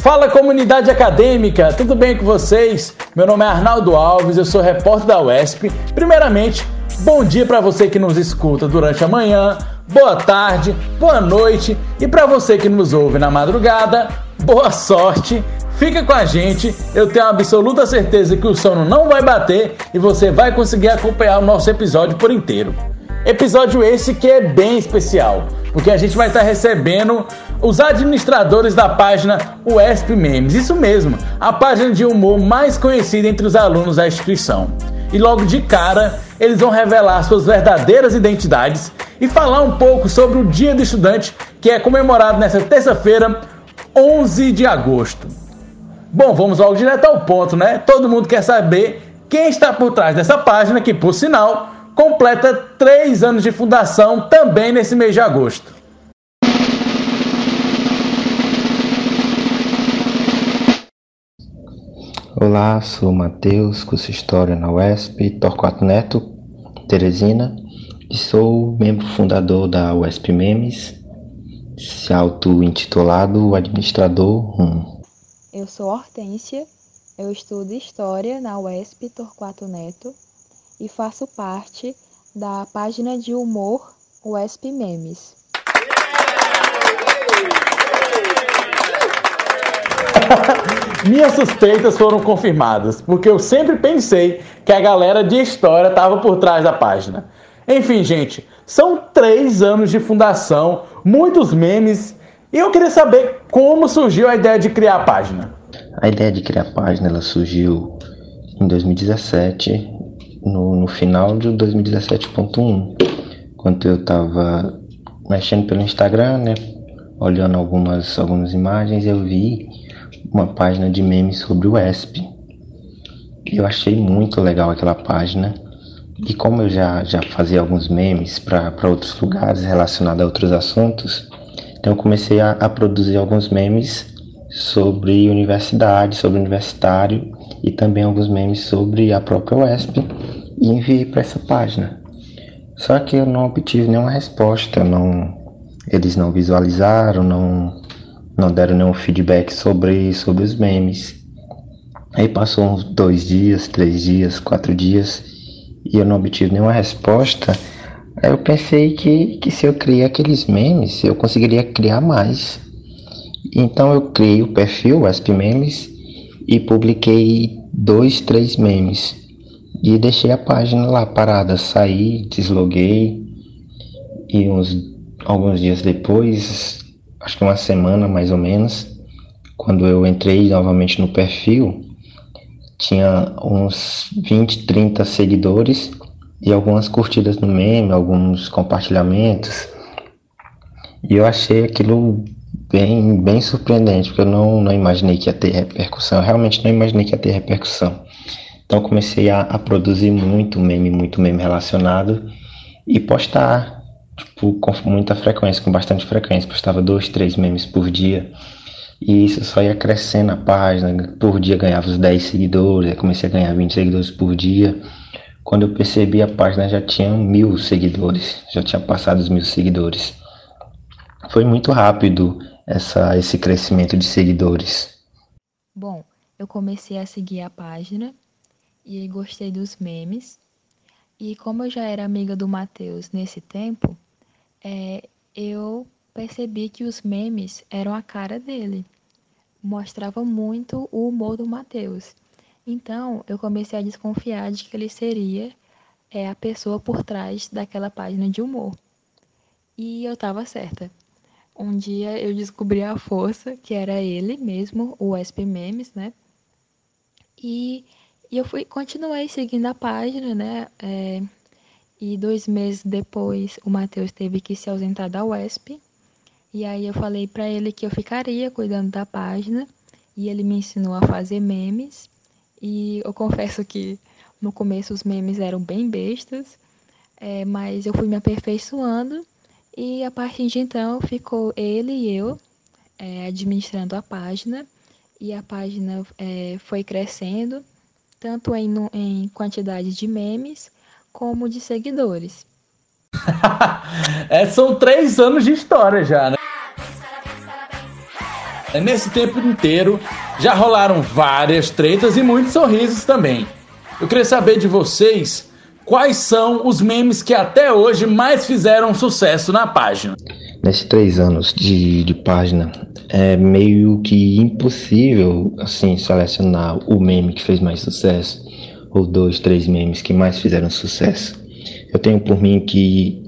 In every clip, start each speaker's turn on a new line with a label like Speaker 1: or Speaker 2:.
Speaker 1: Fala comunidade acadêmica, tudo bem com vocês? Meu nome é Arnaldo Alves, eu sou repórter da UESP. Primeiramente, bom dia para você que nos escuta durante a manhã, boa tarde, boa noite e para você que nos ouve na madrugada, boa sorte. Fica com a gente, eu tenho absoluta certeza que o sono não vai bater e você vai conseguir acompanhar o nosso episódio por inteiro. Episódio esse que é bem especial, porque a gente vai estar recebendo os administradores da página UESP Memes, isso mesmo, a página de humor mais conhecida entre os alunos da instituição. E logo de cara, eles vão revelar suas verdadeiras identidades e falar um pouco sobre o Dia do Estudante, que é comemorado nesta terça-feira, 11 de agosto. Bom, vamos logo direto ao ponto, né? Todo mundo quer saber quem está por trás dessa página, que por sinal completa três anos de fundação também nesse mês de agosto.
Speaker 2: Olá, sou Matheus, curso História na UESP, Torquato Neto, Teresina, e sou membro fundador da UESP Memes, se auto-intitulado Administrador Rum.
Speaker 3: Eu sou Hortência, eu estudo História na UESP Torquato Neto e faço parte da página de humor UESP Memes.
Speaker 1: Minhas suspeitas foram confirmadas, porque eu sempre pensei que a galera de história estava por trás da página. Enfim, gente, são três anos de fundação, muitos memes, e eu queria saber como surgiu a ideia de criar a página.
Speaker 2: A ideia de criar a página ela surgiu em 2017, no, no final de 2017.1, quando eu estava mexendo pelo Instagram, né, olhando algumas, algumas imagens, eu vi uma página de memes sobre o ESP. Eu achei muito legal aquela página. E como eu já, já fazia alguns memes para outros lugares relacionados a outros assuntos, então eu comecei a, a produzir alguns memes sobre universidade, sobre universitário e também alguns memes sobre a própria UESP e enviei para essa página. Só que eu não obtive nenhuma resposta, não, eles não visualizaram, não, não deram nenhum feedback sobre, sobre os memes. Aí passou uns dois dias, três dias, quatro dias e eu não obtive nenhuma resposta. Aí eu pensei que, que se eu criar aqueles memes, eu conseguiria criar mais. Então eu criei o perfil SP Memes e publiquei dois, três memes. E deixei a página lá parada, saí, desloguei e uns alguns dias depois, acho que uma semana mais ou menos, quando eu entrei novamente no perfil, tinha uns 20, 30 seguidores e algumas curtidas no meme, alguns compartilhamentos. E eu achei aquilo bem, bem surpreendente, porque eu não, não imaginei que ia ter repercussão. Eu realmente não imaginei que ia ter repercussão. Então comecei a, a produzir muito meme, muito meme relacionado e postar, tipo, com muita frequência, com bastante frequência. Postava dois, três memes por dia. E isso só ia crescendo a página. Por dia ganhava os 10 seguidores, comecei a ganhar 20 seguidores por dia. Quando eu percebi, a página já tinha mil seguidores, já tinha passado os mil seguidores. Foi muito rápido essa, esse crescimento de seguidores.
Speaker 3: Bom, eu comecei a seguir a página e gostei dos memes. E como eu já era amiga do Matheus nesse tempo, é, eu percebi que os memes eram a cara dele. Mostrava muito o humor do Matheus. Então eu comecei a desconfiar de que ele seria é, a pessoa por trás daquela página de humor. E eu estava certa. Um dia eu descobri a força, que era ele mesmo, o SP Memes, né? E e eu fui, continuei seguindo a página, né? É, e dois meses depois o Matheus teve que se ausentar da UESP. E aí eu falei para ele que eu ficaria cuidando da página. E ele me ensinou a fazer memes. E eu confesso que no começo os memes eram bem bestas. É, mas eu fui me aperfeiçoando. E a partir de então ficou ele e eu é, administrando a página. E a página é, foi crescendo tanto em, em quantidade de memes como de seguidores.
Speaker 1: é, são três anos de história já, né? Nesse tempo inteiro já rolaram várias tretas e muitos sorrisos também. Eu queria saber de vocês quais são os memes que até hoje mais fizeram sucesso na página.
Speaker 2: Nesses três anos de, de página, é meio que impossível assim selecionar o meme que fez mais sucesso ou dois, três memes que mais fizeram sucesso. Eu tenho por mim que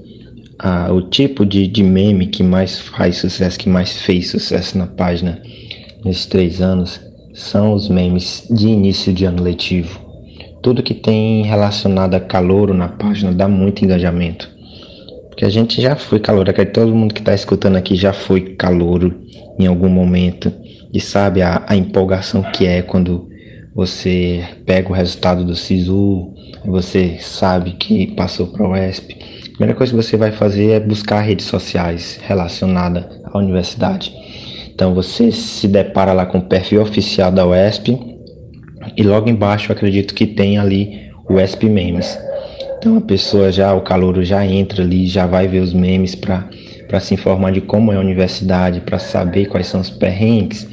Speaker 2: ah, o tipo de, de meme que mais faz sucesso, que mais fez sucesso na página nesses três anos, são os memes de início de ano letivo. Tudo que tem relacionado a calor na página dá muito engajamento. Porque a gente já foi calor, acredito todo mundo que está escutando aqui já foi calouro em algum momento e sabe a, a empolgação que é quando você pega o resultado do SISU, você sabe que passou para o ESP. A primeira coisa que você vai fazer é buscar redes sociais relacionadas à universidade. Então você se depara lá com o perfil oficial da UESP e logo embaixo acredito que tem ali o UESP Memes. Então a pessoa já, o calouro já entra ali, já vai ver os memes para para se informar de como é a universidade, para saber quais são os perrengues,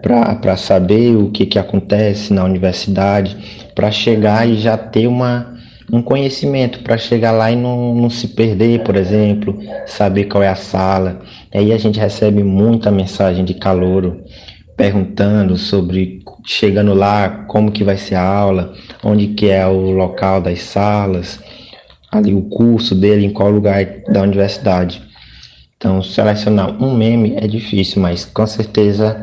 Speaker 2: para saber o que, que acontece na universidade, para chegar e já ter uma, um conhecimento, para chegar lá e não, não se perder, por exemplo, saber qual é a sala. Aí a gente recebe muita mensagem de calouro perguntando sobre chegando lá como que vai ser a aula, onde que é o local das salas, ali o curso dele, em qual lugar da universidade. Então, selecionar um meme é difícil, mas com certeza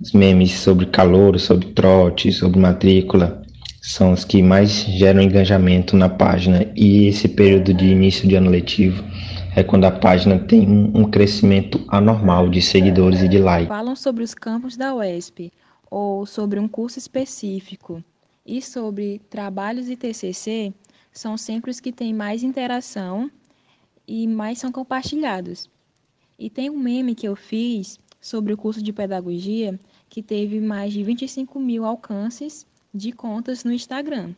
Speaker 2: os memes sobre calor, sobre trote, sobre matrícula são os que mais geram engajamento na página. E esse período de início de ano letivo é quando a página tem um, crescimento anormal de seguidores e de likes.
Speaker 3: Falam sobre os campos da UESP ou sobre um curso específico e sobre trabalhos e TCC são sempre os que têm mais interação e mais são compartilhados. E tem um meme que eu fiz sobre o curso de pedagogia que teve mais de 25 mil alcances de contas no Instagram.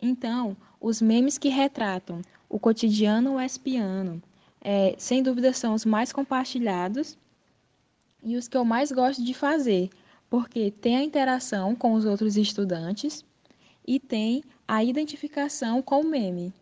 Speaker 3: Então, os memes que retratam o cotidiano espiano, é, sem dúvida são os mais compartilhados e os que eu mais gosto de fazer, porque tem a interação com os outros estudantes e tem a identificação com o meme.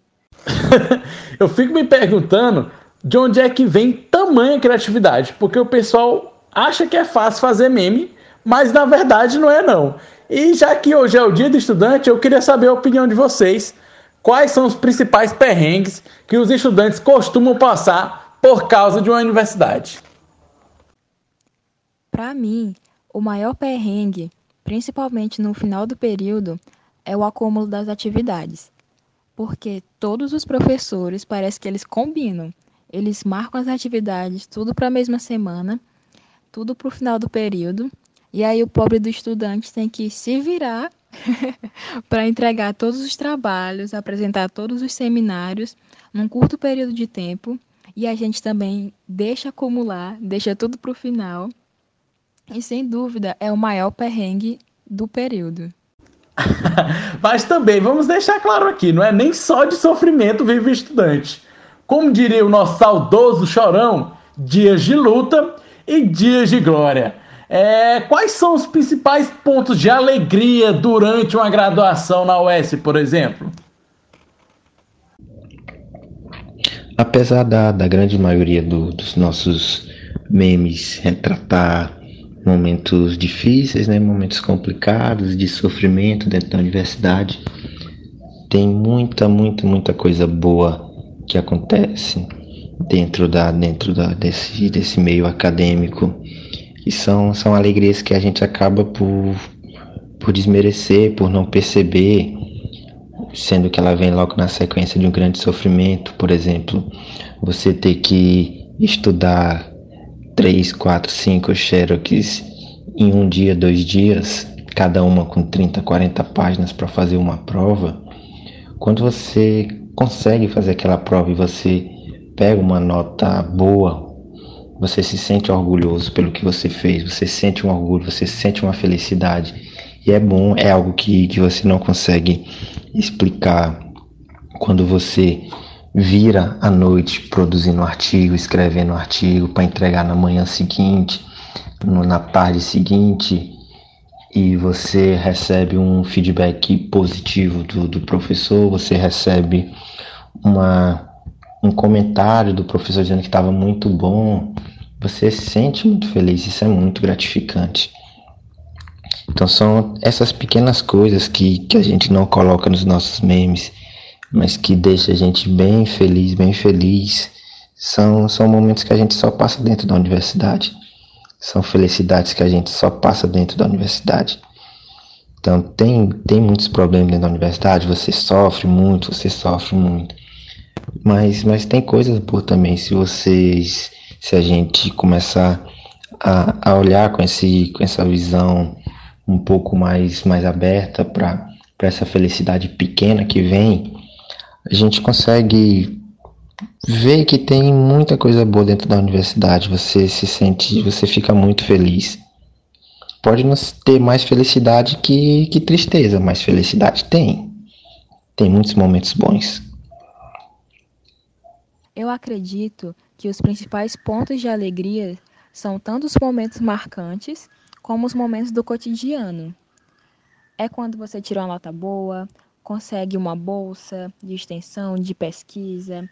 Speaker 1: eu fico me perguntando de onde é que vem tamanha criatividade, porque o pessoal acha que é fácil fazer meme, mas na verdade não é não. E já que hoje é o dia do estudante, eu queria saber a opinião de vocês. Quais são os principais perrengues que os estudantes costumam passar por causa de uma universidade?
Speaker 3: Para mim, o maior perrengue, principalmente no final do período, é o acúmulo das atividades. Porque todos os professores parece que eles combinam eles marcam as atividades tudo para a mesma semana, tudo para o final do período. E aí o pobre do estudante tem que se virar para entregar todos os trabalhos, apresentar todos os seminários num curto período de tempo. E a gente também deixa acumular, deixa tudo para o final. E sem dúvida é o maior perrengue do período.
Speaker 1: Mas também vamos deixar claro aqui, não é nem só de sofrimento vive o estudante. Como diria o nosso saudoso chorão, dias de luta e dias de glória. É, quais são os principais pontos de alegria durante uma graduação na UES, por exemplo?
Speaker 2: Apesar da, da grande maioria do, dos nossos memes retratar momentos difíceis, né, momentos complicados, de sofrimento dentro da universidade, tem muita, muita, muita coisa boa que acontece dentro da dentro da desse desse meio acadêmico e são são alegrias que a gente acaba por por desmerecer, por não perceber, sendo que ela vem logo na sequência de um grande sofrimento, por exemplo, você ter que estudar três, quatro, cinco Xerox em um dia, dois dias, cada uma com 30, 40 páginas para fazer uma prova. Quando você consegue fazer aquela prova e você pega uma nota boa, você se sente orgulhoso pelo que você fez, você sente um orgulho, você sente uma felicidade. E é bom, é algo que, que você não consegue explicar quando você vira à noite produzindo um artigo, escrevendo um artigo para entregar na manhã seguinte, no, na tarde seguinte e você recebe um feedback positivo do, do professor, você recebe uma, um comentário do professor dizendo que estava muito bom, você se sente muito feliz, isso é muito gratificante. Então são essas pequenas coisas que, que a gente não coloca nos nossos memes, mas que deixa a gente bem feliz, bem feliz. São, são momentos que a gente só passa dentro da universidade. São felicidades que a gente só passa dentro da universidade. Então tem, tem muitos problemas dentro da universidade, você sofre muito, você sofre muito. Mas, mas tem coisas boas também, se vocês, se a gente começar a, a olhar com, esse, com essa visão um pouco mais, mais aberta para essa felicidade pequena que vem, a gente consegue ver que tem muita coisa boa dentro da universidade. Você se sente, você fica muito feliz. Pode não ter mais felicidade que, que tristeza, mas felicidade tem. Tem muitos momentos bons.
Speaker 3: Eu acredito que os principais pontos de alegria são tanto os momentos marcantes como os momentos do cotidiano. É quando você tira uma nota boa, consegue uma bolsa de extensão, de pesquisa,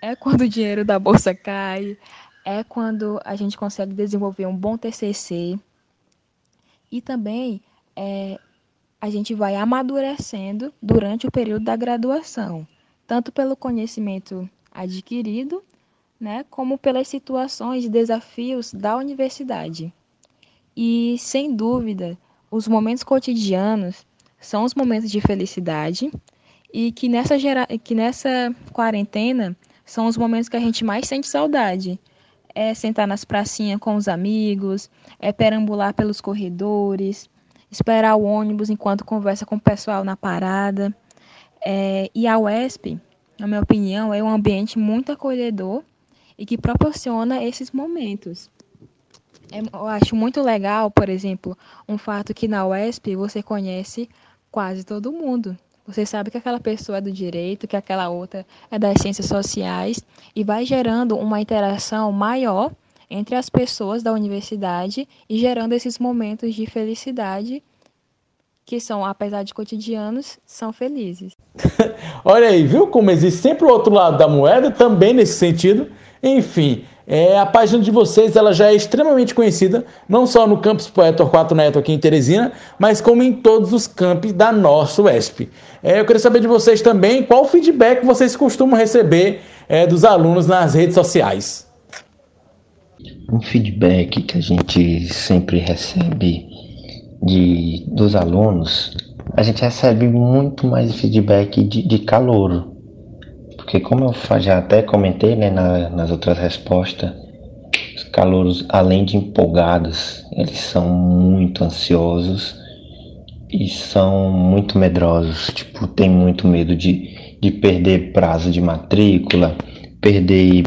Speaker 3: é quando o dinheiro da bolsa cai, é quando a gente consegue desenvolver um bom TCC. E também é, a gente vai amadurecendo durante o período da graduação, tanto pelo conhecimento adquirido, né, como pelas situações e desafios da universidade. E, sem dúvida, os momentos cotidianos são os momentos de felicidade e que nessa, gera... que nessa quarentena são os momentos que a gente mais sente saudade. É sentar nas pracinhas com os amigos, é perambular pelos corredores, esperar o ônibus enquanto conversa com o pessoal na parada. É... e a UESP, na minha opinião, é um ambiente muito acolhedor e que proporciona esses momentos. É, eu acho muito legal, por exemplo, um fato que na UESP você conhece quase todo mundo. Você sabe que aquela pessoa é do direito, que aquela outra é das ciências sociais e vai gerando uma interação maior entre as pessoas da universidade e gerando esses momentos de felicidade que são, apesar de cotidianos, são felizes.
Speaker 1: Olha aí, viu como existe sempre o outro lado da moeda, também nesse sentido. Enfim, é, a página de vocês ela já é extremamente conhecida, não só no campus Poeta 4 Neto aqui em Teresina, mas como em todos os campos da nossa UESP. É, eu queria saber de vocês também qual feedback vocês costumam receber é, dos alunos nas redes sociais.
Speaker 2: Um feedback que a gente sempre recebe de, dos alunos, a gente recebe muito mais feedback de, de calor. Porque como eu já até comentei né, na, nas outras respostas, os calouros, além de empolgados, eles são muito ansiosos e são muito medrosos. Tipo, tem muito medo de, de perder prazo de matrícula, perder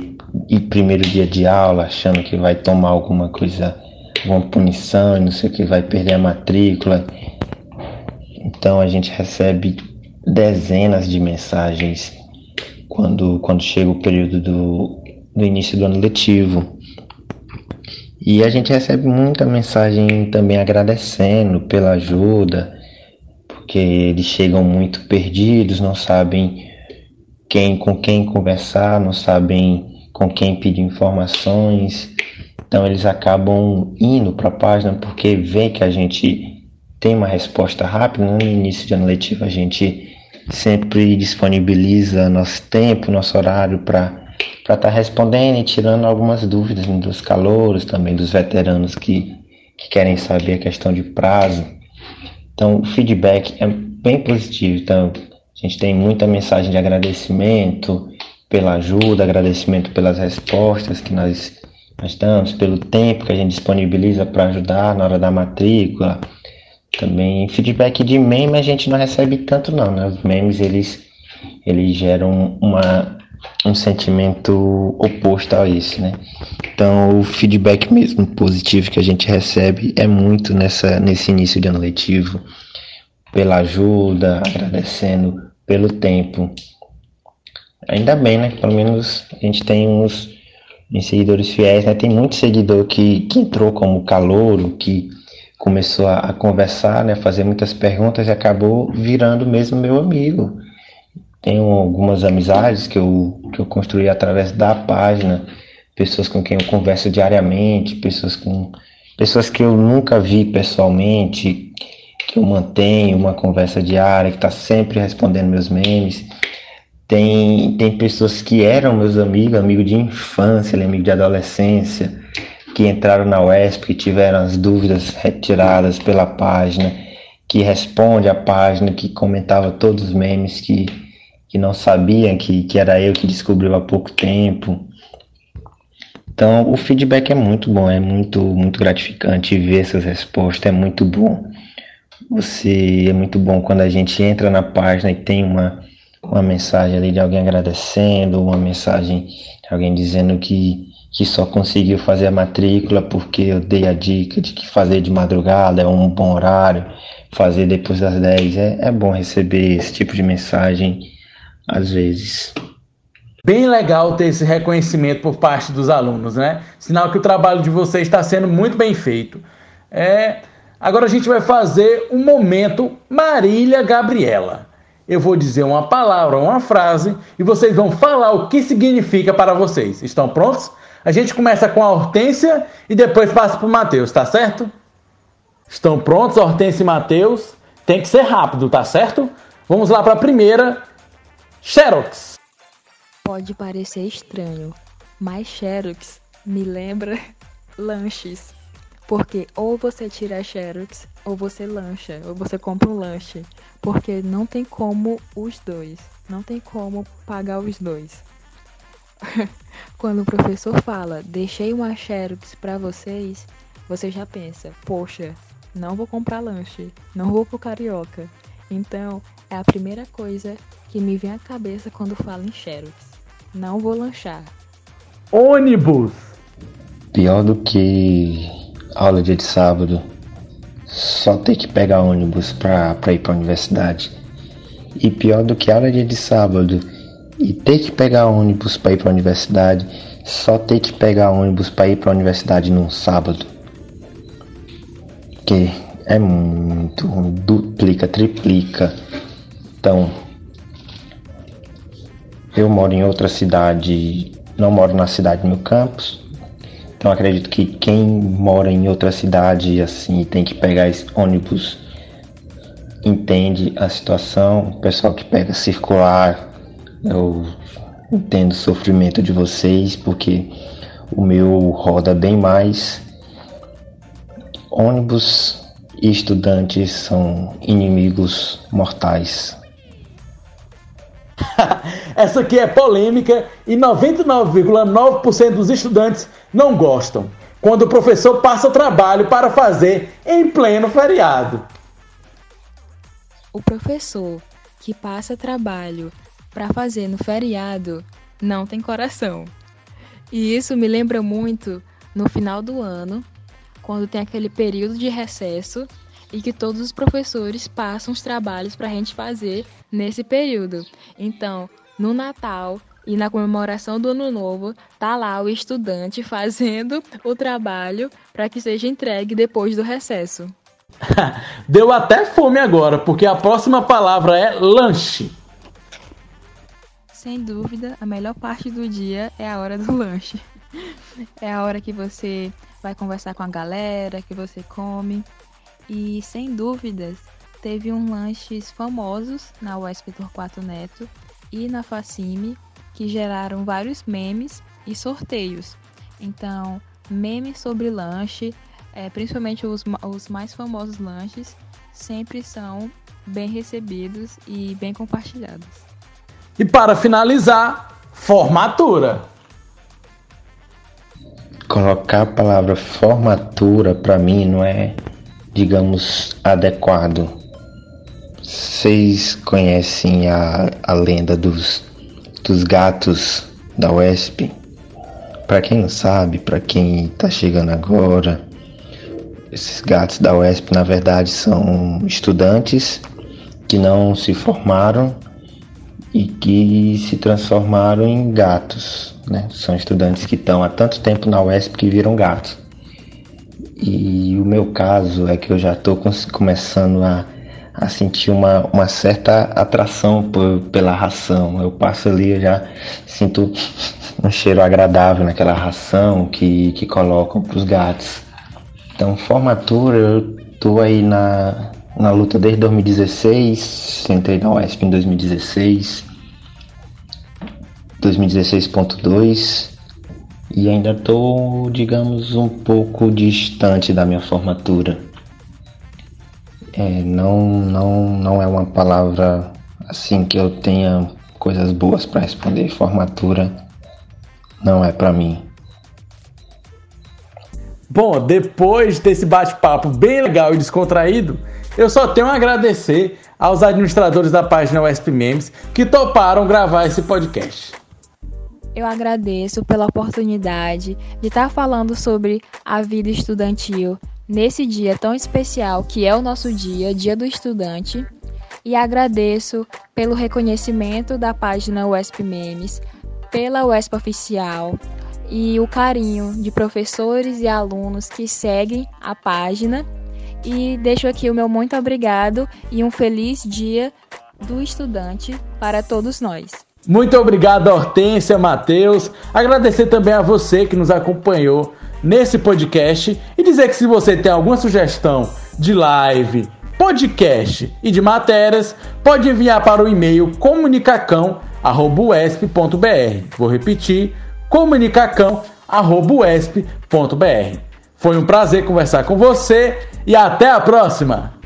Speaker 2: e primeiro dia de aula achando que vai tomar alguma coisa uma punição, não sei o que, vai perder a matrícula. Então a gente recebe dezenas de mensagens quando, quando chega o período do, do início do ano letivo. E a gente recebe muita mensagem também agradecendo pela ajuda, porque eles chegam muito perdidos, não sabem quem com quem conversar, não sabem com quem pedir informações. Então eles acabam indo para a página porque vê que a gente tem uma resposta rápida. No início de ano letivo a gente sempre disponibiliza nosso tempo, nosso horário para estar tá respondendo e tirando algumas dúvidas dos calouros, também dos veteranos que, que querem saber a questão de prazo. Então o feedback é bem positivo. Então a gente tem muita mensagem de agradecimento pela ajuda, agradecimento pelas respostas que nós nós damos, pelo tempo que a gente disponibiliza para ajudar na hora da matrícula. Também feedback de meme a gente não recebe tanto não, né? Os memes eles, eles geram uma, um sentimento oposto a esse, né? Então o feedback mesmo positivo que a gente recebe é muito nessa, nesse início de ano letivo, pela ajuda, agradecendo pelo tempo. Ainda bem, né? Pelo menos a gente tem uns Em seguidores fiéis, né? Tem muito seguidor que, que entrou como calouro, que começou a, a conversar, né? Fazer muitas perguntas e acabou virando mesmo meu amigo. Tenho algumas amizades que eu, que eu construí através da página, pessoas com quem eu converso diariamente, pessoas com pessoas que eu nunca vi pessoalmente, que eu mantenho uma conversa diária, que está sempre respondendo meus memes. Tem, tem pessoas que eram meus amigos, amigo de infância, amigo de adolescência, que entraram na UESP, que tiveram as dúvidas retiradas pela página, que responde a página, que comentava todos os memes, que, que não sabiam que, que era eu que descobriu há pouco tempo. Então, o feedback é muito bom, é muito, muito gratificante ver essas respostas, é muito bom. Você é muito bom quando a gente entra na página e tem uma, uma mensagem ali de alguém agradecendo, uma mensagem de alguém dizendo que, que só conseguiu fazer a matrícula porque eu dei a dica de que fazer de madrugada é um bom horário, fazer depois das 10. É, é bom receber esse tipo de mensagem às vezes.
Speaker 1: Bem legal ter esse reconhecimento por parte dos alunos, né? Sinal que o trabalho de vocês está sendo muito bem feito. É, agora a gente vai fazer um momento Marília Gabriela. Eu vou dizer uma palavra, uma frase e vocês vão falar o que significa para vocês. Estão prontos? A gente começa com a Hortência e depois passa para o Matheus, tá certo? Estão prontos, Hortência e Matheus? Tem que ser rápido, tá certo? Vamos lá para a primeira. Xerox.
Speaker 3: Pode parecer estranho, mas Xerox me lembra lanches. Porque ou você tira Xerox, ou você lancha, ou você compra um lanche. Porque não tem como os dois. Não tem como pagar os dois. Quando o professor fala, deixei uma Xerox para vocês, você já pensa, poxa, não vou comprar lanche, não vou pro carioca. Então, é a primeira coisa que me vem à cabeça quando falo em Xerox. Não vou lanchar.
Speaker 1: Ônibus!
Speaker 2: Pior do que aula dia de sábado. Só ter que pegar ônibus pra ir pra universidade. E pior do que aula dia de sábado e ter que pegar ônibus pra ir pra universidade. Só ter que pegar ônibus pra ir pra universidade num sábado. Que é muito, duplica, triplica. Então, eu moro em outra cidade, não moro na cidade no campus. Então acredito que quem mora em outra cidade assim tem que pegar esse ônibus entende a situação. O pessoal que pega circular, eu entendo o sofrimento de vocês porque o meu roda bem mais. Ônibus e estudantes são inimigos mortais.
Speaker 1: Essa aqui é polêmica e 99,9% dos estudantes não gostam quando o professor passa trabalho para fazer em pleno feriado.
Speaker 3: O professor que passa trabalho para fazer no feriado não tem coração. E isso me lembra muito no final do ano, quando tem aquele período de recesso e que todos os professores passam os trabalhos para a gente fazer nesse período. Então, no Natal e na comemoração do Ano Novo, tá lá o estudante fazendo o trabalho para que seja entregue depois do recesso.
Speaker 1: Deu até fome agora, porque a próxima palavra é lanche.
Speaker 3: Sem dúvida, a melhor parte do dia é a hora do lanche. É a hora que você vai conversar com a galera, que você come, e sem dúvidas teve uns lanches famosos na USP Torquato Neto e na Facime que geraram vários memes e sorteios. Então, memes sobre lanche, é, principalmente os, os mais famosos lanches, sempre são bem recebidos e bem compartilhados.
Speaker 1: E para finalizar, formatura.
Speaker 2: Colocar a palavra formatura para mim não é digamos, adequado. Vocês conhecem a, a lenda dos, dos gatos da UESP? Para quem não sabe, para quem está chegando agora, esses gatos da UESP na verdade são estudantes que não se formaram e que se transformaram em gatos. Né? São estudantes que estão há tanto tempo na UESP que viram gatos. E o meu caso é que eu já estou começando a, a sentir uma, uma certa atração por, pela ração. Eu passo ali, eu já sinto um cheiro agradável naquela ração que, que colocam para os gatos. Então, formatura, eu estou aí na, na luta desde 2016, entrei na UESP em 2016, 2016.2 e ainda estou, digamos, um pouco distante da minha formatura. É, não, não, não é uma palavra assim que eu tenha coisas boas para responder. Formatura não é para mim.
Speaker 1: Bom, depois desse bate-papo bem legal e descontraído, eu só tenho a agradecer aos administradores da página USP Memes que toparam gravar esse podcast.
Speaker 3: Eu agradeço pela oportunidade de estar falando sobre a vida estudantil nesse dia tão especial que é o nosso dia, Dia do Estudante, e agradeço pelo reconhecimento da página USP Memes, pela USP Oficial e o carinho de professores e alunos que seguem a página. E deixo aqui o meu muito obrigado e um feliz dia do estudante para todos nós.
Speaker 1: Muito obrigado, Hortência, Matheus. Agradecer também a você que nos acompanhou nesse podcast e dizer que se você tem alguma sugestão de live, podcast e de matérias, pode enviar para o e-mail comunicacão@usp.br. Vou repetir: comunicacão@usp.br. Foi um prazer conversar com você e até a próxima.